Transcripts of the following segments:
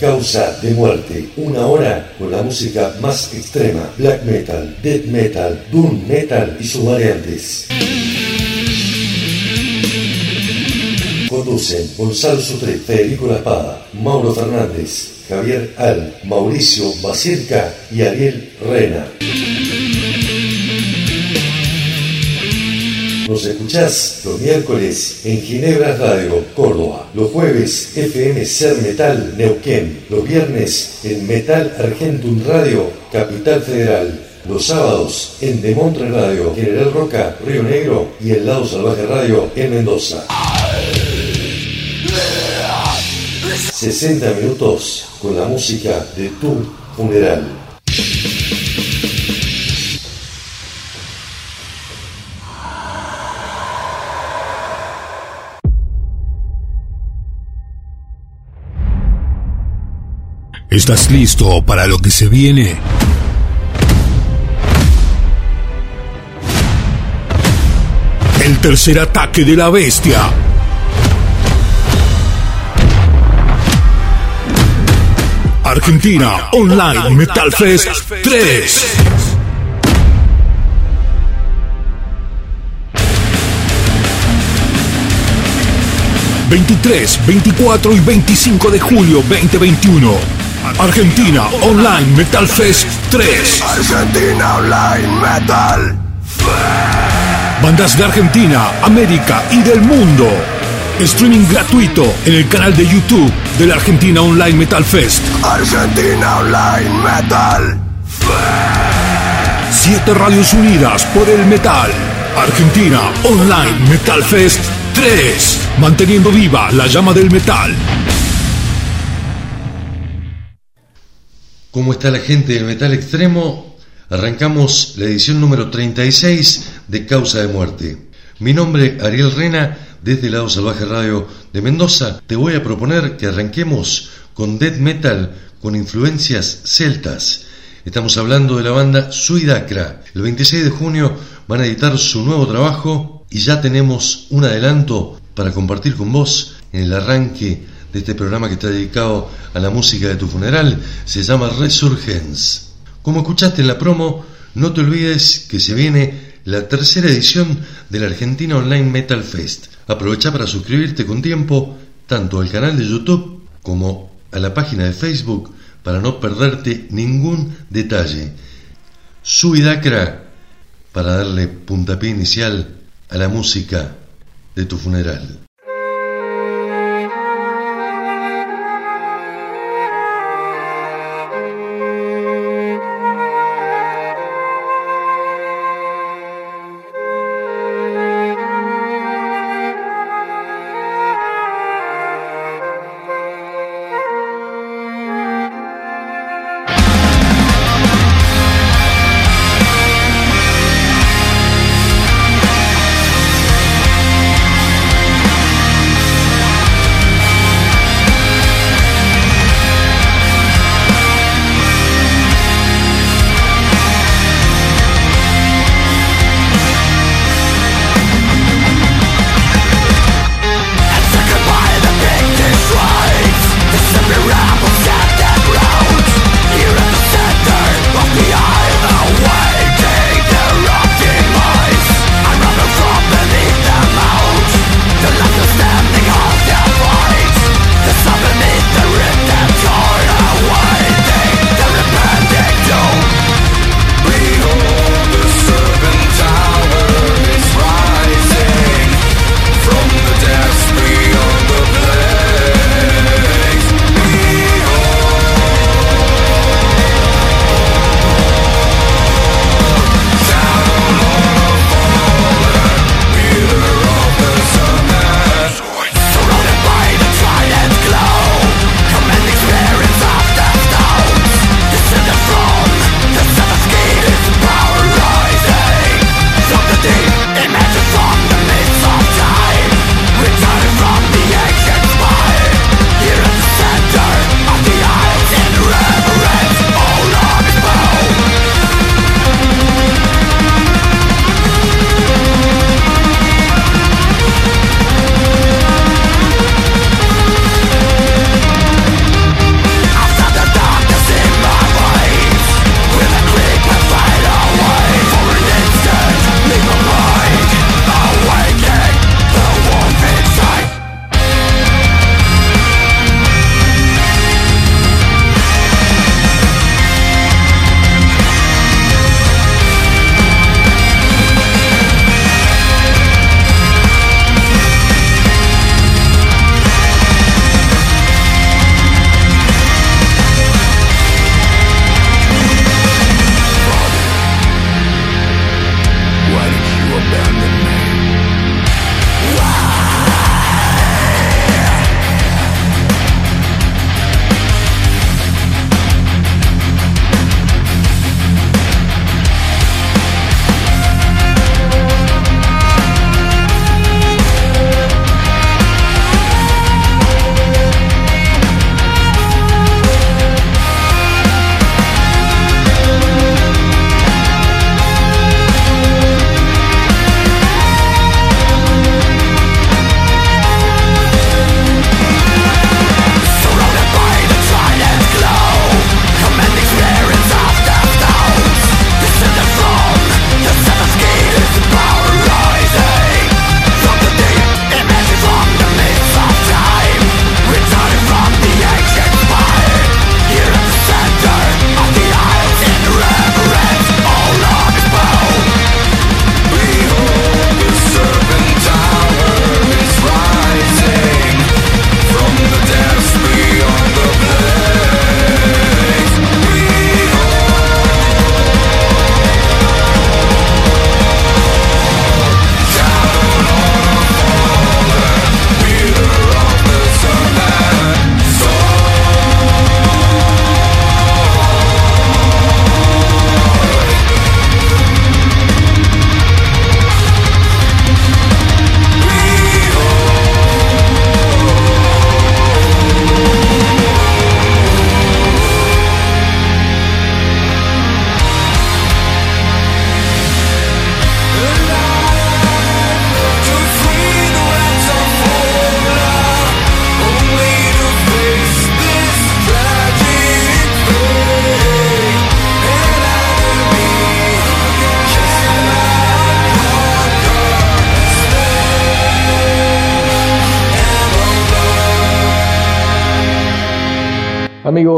Causa de Muerte, una hora con la música más extrema, black metal, death metal, doom metal y sus variantes. Conducen Gonzalo Sutre, Federico La Espada, Mauro Fernández, Javier Al, Mauricio Basirca y Ariel Rena. Nos escuchás los miércoles en Ginebra Radio, Córdoba. Los jueves FM Ser Metal, Neuquén. Los viernes en Metal Argentum Radio, Capital Federal. Los sábados en Demontre Radio, General Roca, Río Negro y El Lado Salvaje Radio en Mendoza. 60 minutos con la música de tu funeral. ¿Estás listo para lo que se viene? El tercer ataque de la bestia. Argentina Online Metal Fest 3. 23, 24 y 25 de julio 2021. Argentina Online Metal Fest 3. Argentina Online Metal. Bandas de Argentina, América y del mundo. Streaming gratuito en el canal de YouTube de la Argentina Online Metal Fest. Argentina Online Metal. Siete radios unidas por el metal. Argentina Online Metal Fest 3. Manteniendo viva la llama del metal. ¿Cómo está la gente del metal extremo? Arrancamos la edición número 36 de Causa de Muerte. Mi nombre, Ariel Rena, desde Lado Salvaje Radio de Mendoza, te voy a proponer que arranquemos con death metal con influencias celtas. Estamos hablando de la banda Suidacra. El 26 de junio van a editar su nuevo trabajo y ya tenemos un adelanto para compartir con vos en el arranque de este programa que está dedicado a la música de tu funeral. Se llama Resurgence. Como escuchaste en la promo, no te olvides que se viene la tercera edición del Argentina Online Metal Fest. Aprovecha para suscribirte con tiempo tanto al canal de YouTube como a la página de Facebook para no perderte ningún detalle. Subidacra para darle puntapié inicial a la música de tu funeral.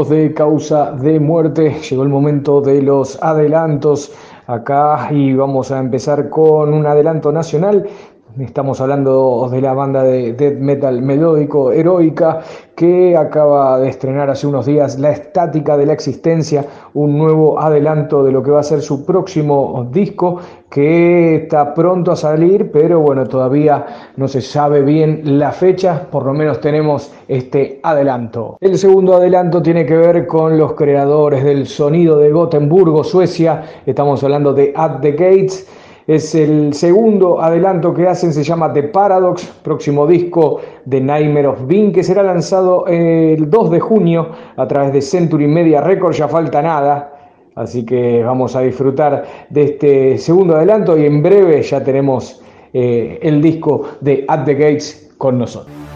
De Causa de Muerte, llegó el momento de los adelantos acá y vamos a empezar con un adelanto nacional Estamos hablando de la banda de death metal melódico Heroica que acaba de estrenar hace unos días La Estática de la Existencia, un nuevo adelanto de lo que va a ser su próximo disco que está pronto a salir, pero bueno, todavía no se sabe bien la fecha, por lo menos tenemos este adelanto. El segundo adelanto tiene que ver con los creadores del sonido de Gotemburgo, Suecia, estamos hablando de At the Gates es el segundo adelanto que hacen, se llama The Paradox, próximo disco de Nightmare of Bean, que será lanzado el 2 de junio a través de Century Media Records, ya falta nada. Así que vamos a disfrutar de este segundo adelanto y en breve ya tenemos eh, el disco de At the Gates con nosotros.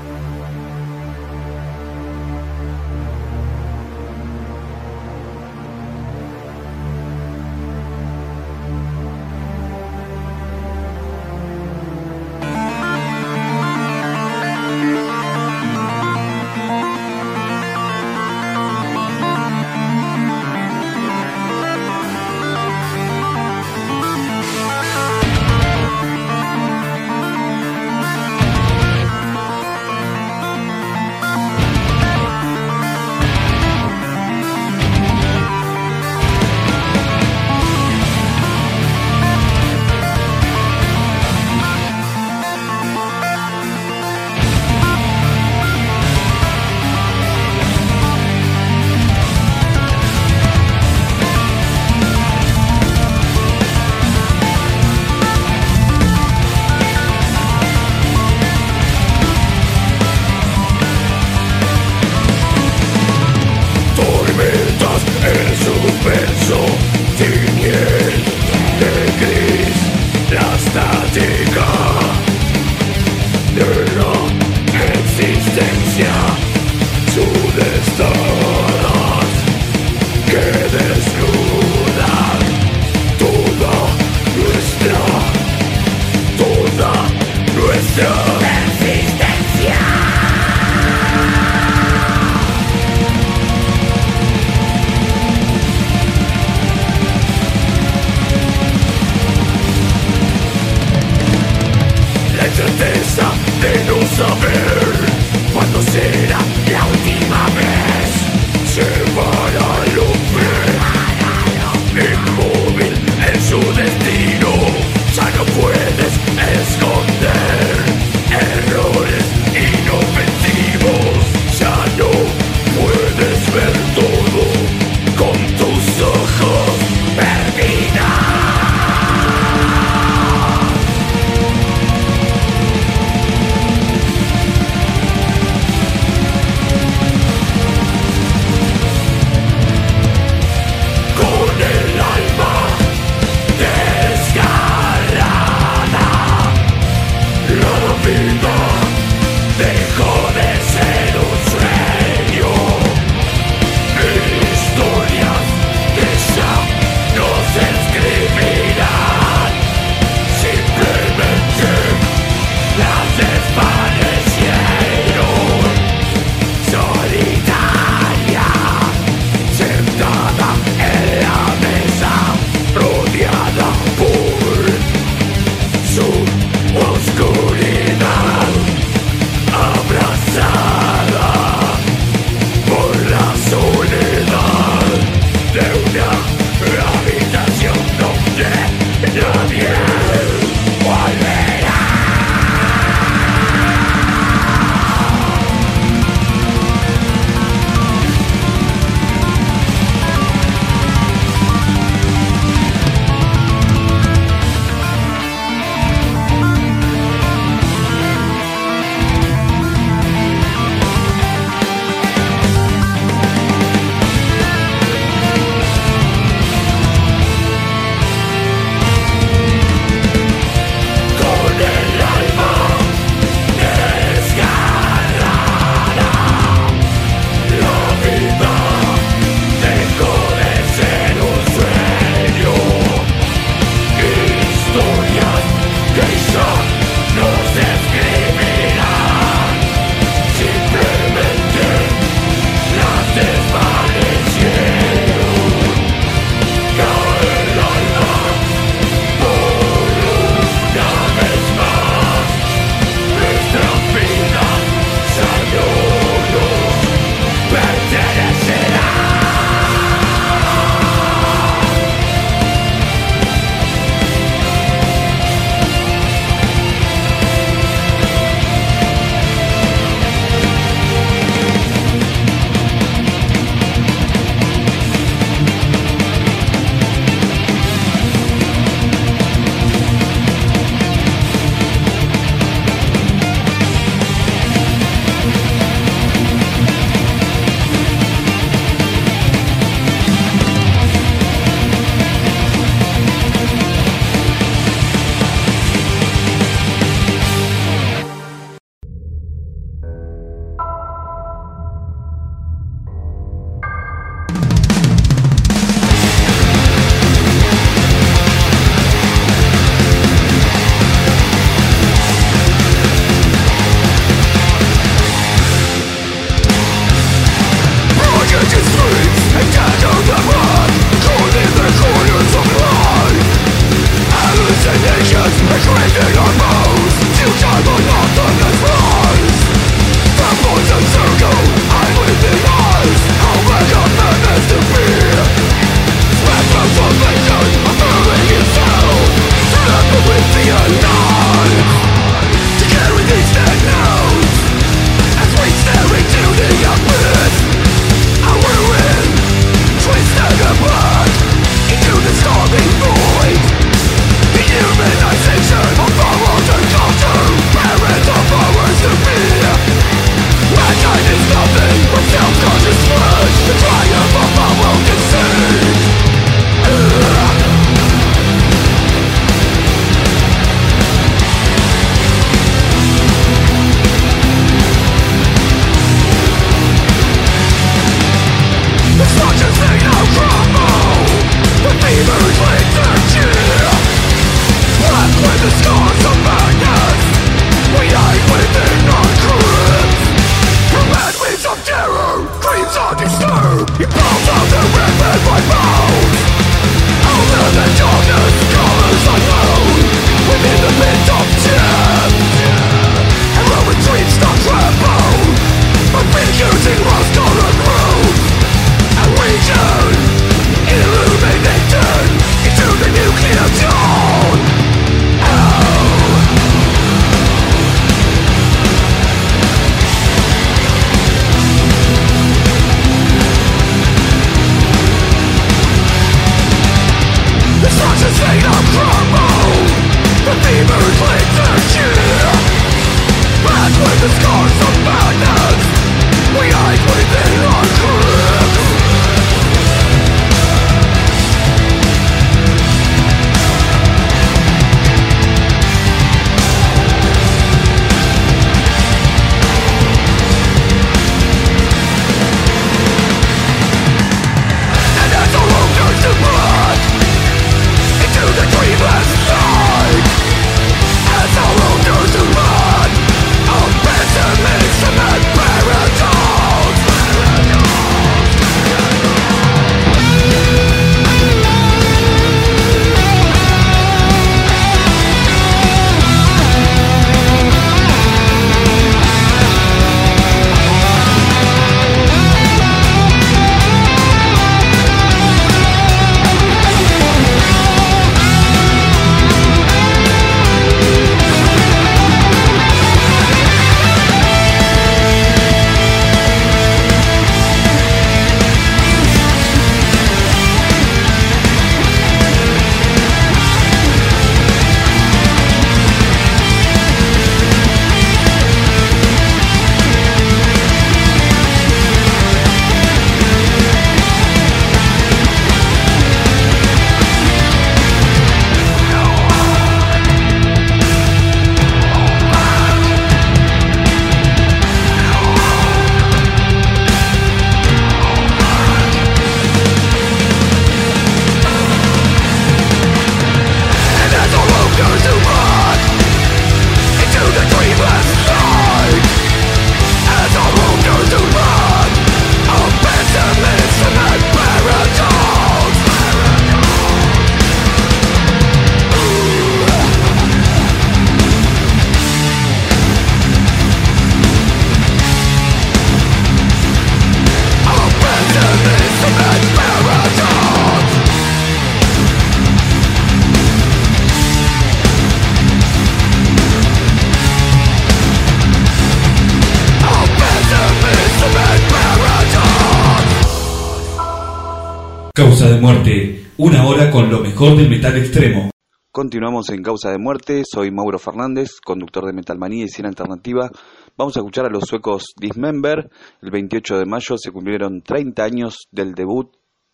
Causa de muerte, una hora con lo mejor del metal extremo. Continuamos en Causa de Muerte, soy Mauro Fernández, conductor de Metalmanía y Cine Alternativa. Vamos a escuchar a los suecos Dismember. El 28 de mayo se cumplieron 30 años del debut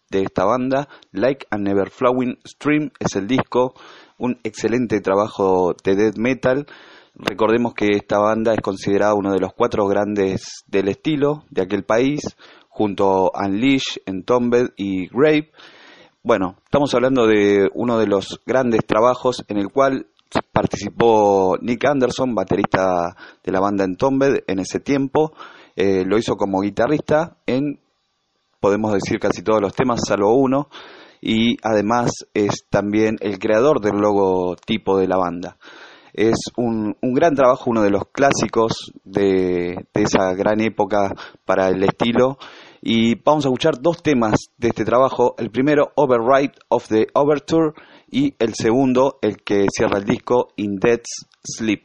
de esta banda. Like a Never Flowing Stream es el disco, un excelente trabajo de death metal. Recordemos que esta banda es considerada uno de los cuatro grandes del estilo de aquel país junto a Unleash, Entombed y Grave. Bueno, estamos hablando de uno de los grandes trabajos en el cual participó Nick Anderson, baterista de la banda Entombed en ese tiempo. Eh, lo hizo como guitarrista en, podemos decir, casi todos los temas, salvo uno. Y además es también el creador del logotipo de la banda. Es un, un gran trabajo, uno de los clásicos de, de esa gran época para el estilo y vamos a escuchar dos temas de este trabajo. El primero, Override of the Overture, y el segundo, el que cierra el disco, In Death's Sleep.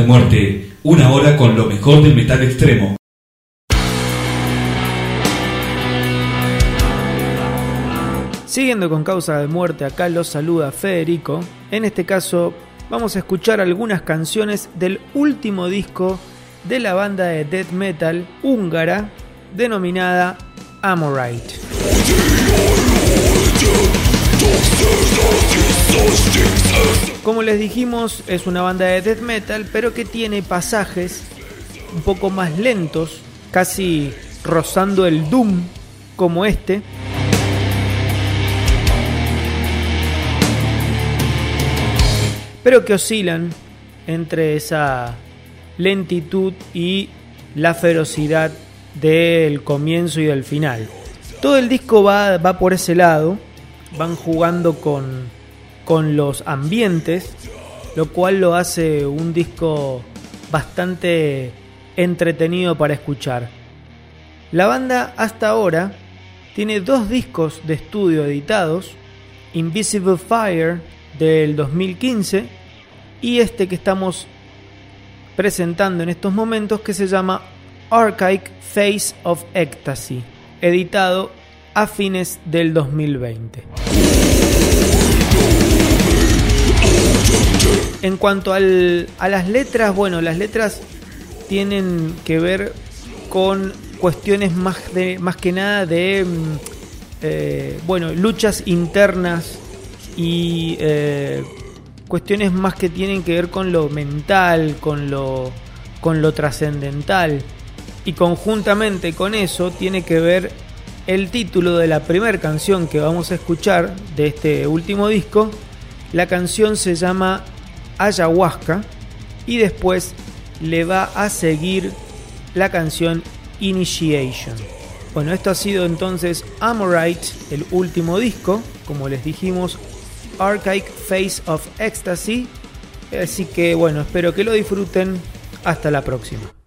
De muerte, una hora con lo mejor del metal extremo. Siguiendo con causa de muerte, acá los saluda Federico. En este caso vamos a escuchar algunas canciones del último disco de la banda de death metal húngara denominada Amorite. Como les dijimos, es una banda de death metal, pero que tiene pasajes un poco más lentos, casi rozando el doom como este. Pero que oscilan entre esa lentitud y la ferocidad del comienzo y del final. Todo el disco va, va por ese lado, van jugando con, con los ambientes, lo cual lo hace un disco bastante entretenido para escuchar. La banda hasta ahora tiene dos discos de estudio editados, Invisible Fire del 2015 y este que estamos presentando en estos momentos que se llama Archaic Face of Ecstasy, editado a fines del 2020. En cuanto a las letras, bueno, las letras tienen que ver con cuestiones más, que nada de, mm, eh, bueno, luchas internas y eh, cuestiones más que tienen que ver con lo mental, con lo, con lo trascendental. Y conjuntamente con eso tiene que ver el título de la primera canción que vamos a escuchar de este último disco. La canción se llama Ayahuasca y después le va a seguir la canción Initiation. Bueno, esto ha sido entonces Amorite, el último disco, como les dijimos, Archaic Face of Ecstasy. Así que bueno, espero que lo disfruten. Hasta la próxima.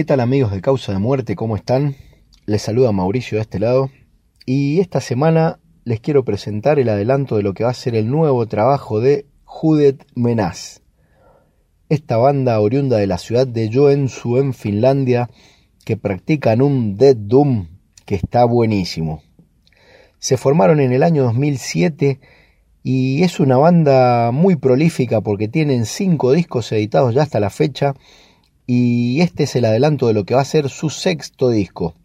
¿Qué tal amigos de Causa de Muerte? ¿Cómo están? Les saluda Mauricio de este lado y esta semana les quiero presentar el adelanto de lo que va a ser el nuevo trabajo de Judet Menas. Esta banda oriunda de la ciudad de Joensuu en Finlandia que practican un Dead Doom que está buenísimo. Se formaron en el año 2007 y es una banda muy prolífica porque tienen cinco discos editados ya hasta la fecha y este es el adelanto de lo que va a ser su sexto disco.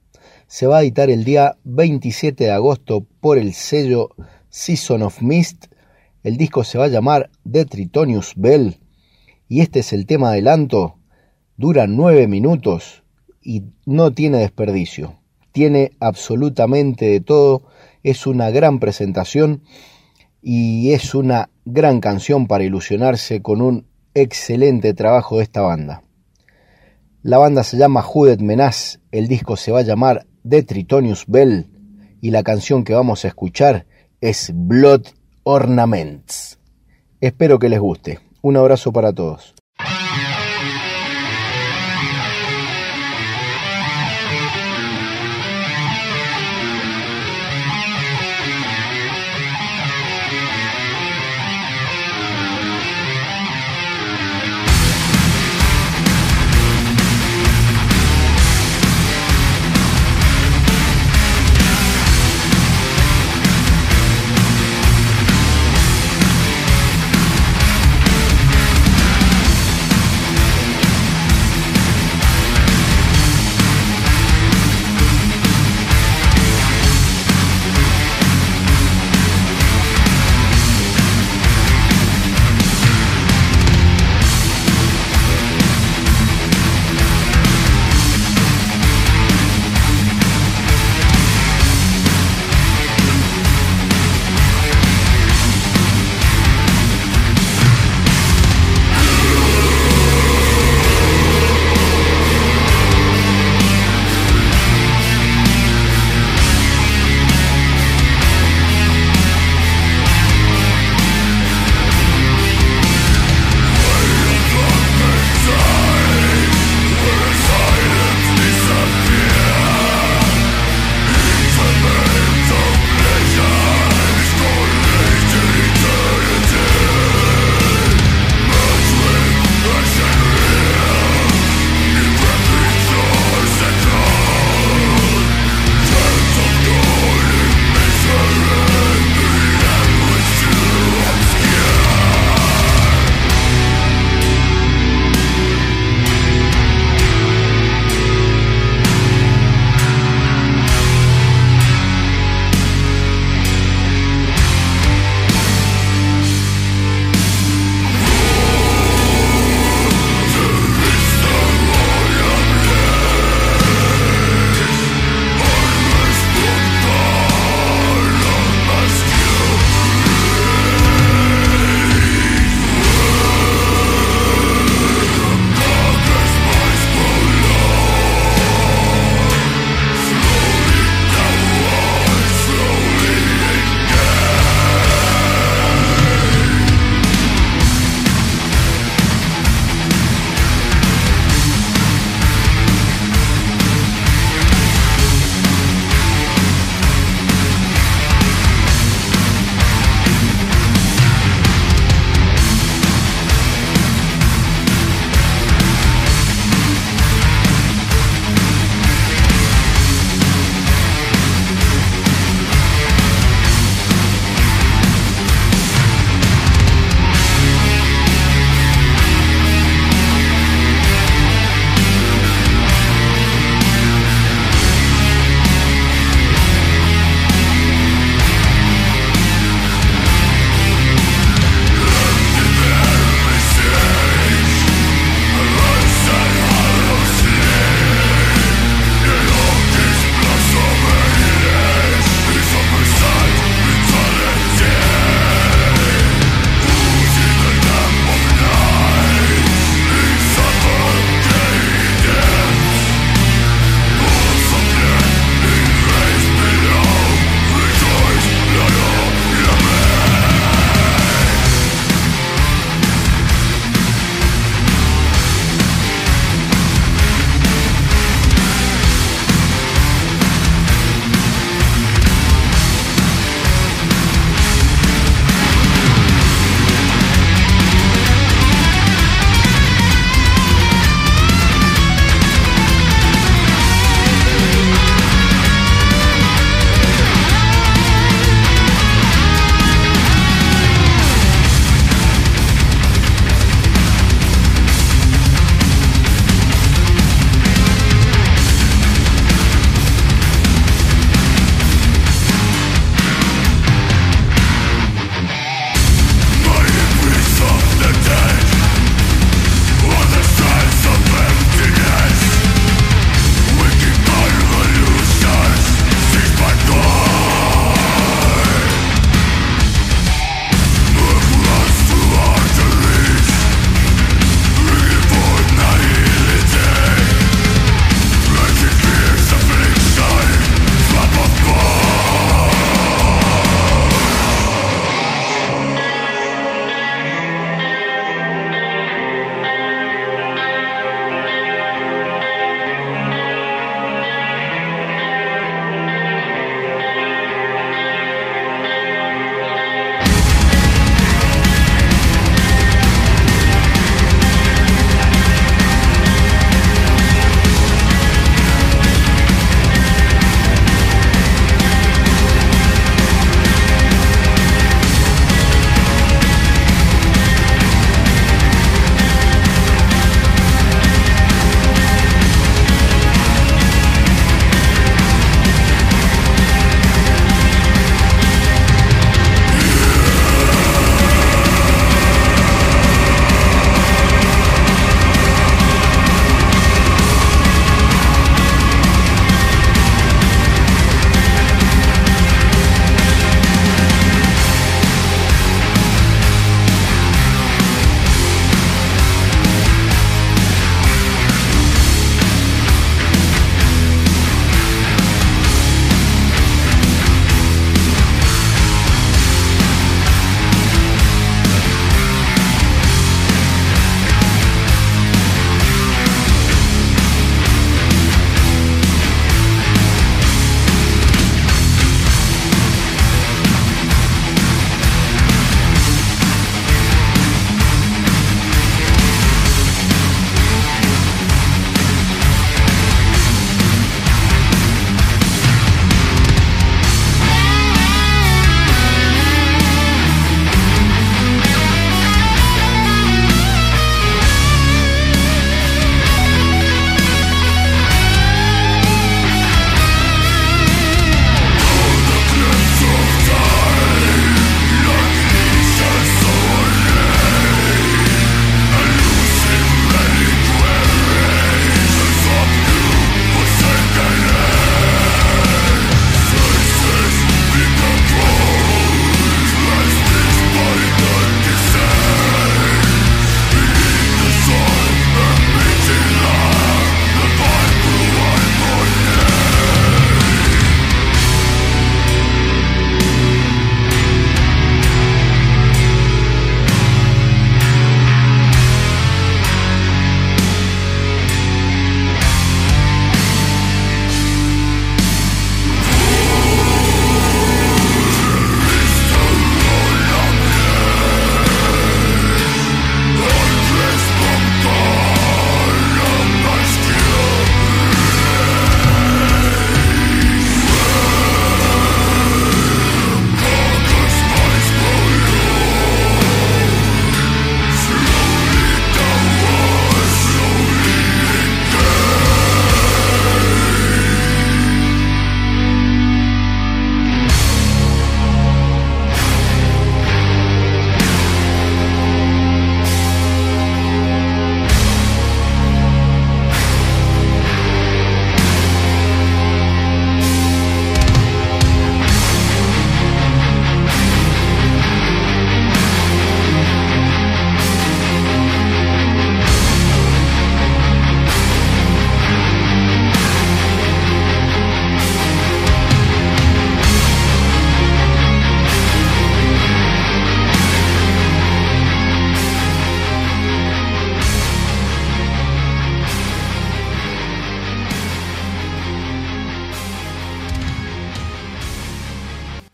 Se va a editar el día 27 de agosto por el sello Season of Mist. El disco se va a llamar The Tritonius Bell y este es el tema adelanto. Dura nueve minutos y no tiene desperdicio. Tiene absolutamente de todo. Es una gran presentación y es una gran canción para ilusionarse con un excelente trabajo de esta banda. La banda se llama Judet Menas, el disco se va a llamar The Tritonius Bell y la canción que vamos a escuchar es Blood Ornaments. Espero que les guste. Un abrazo para todos.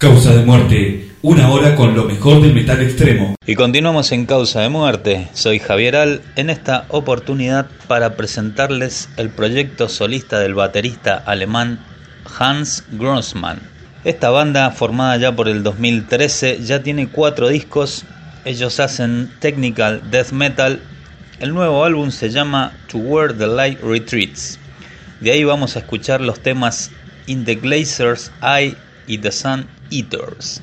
Causa de muerte, una hora con lo mejor del metal extremo. Y continuamos en Causa de Muerte. Soy Javier Al, en esta oportunidad para presentarles el proyecto solista del baterista alemán Hans Grossmann. Esta banda, formada ya por el 2013, ya tiene cuatro discos. Ellos hacen technical death metal. El nuevo álbum se llama To Where the Light Retreats. De ahí vamos a escuchar los temas In the Glazer's Eye y The Sun Eaters.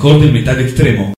Causa de muerte, una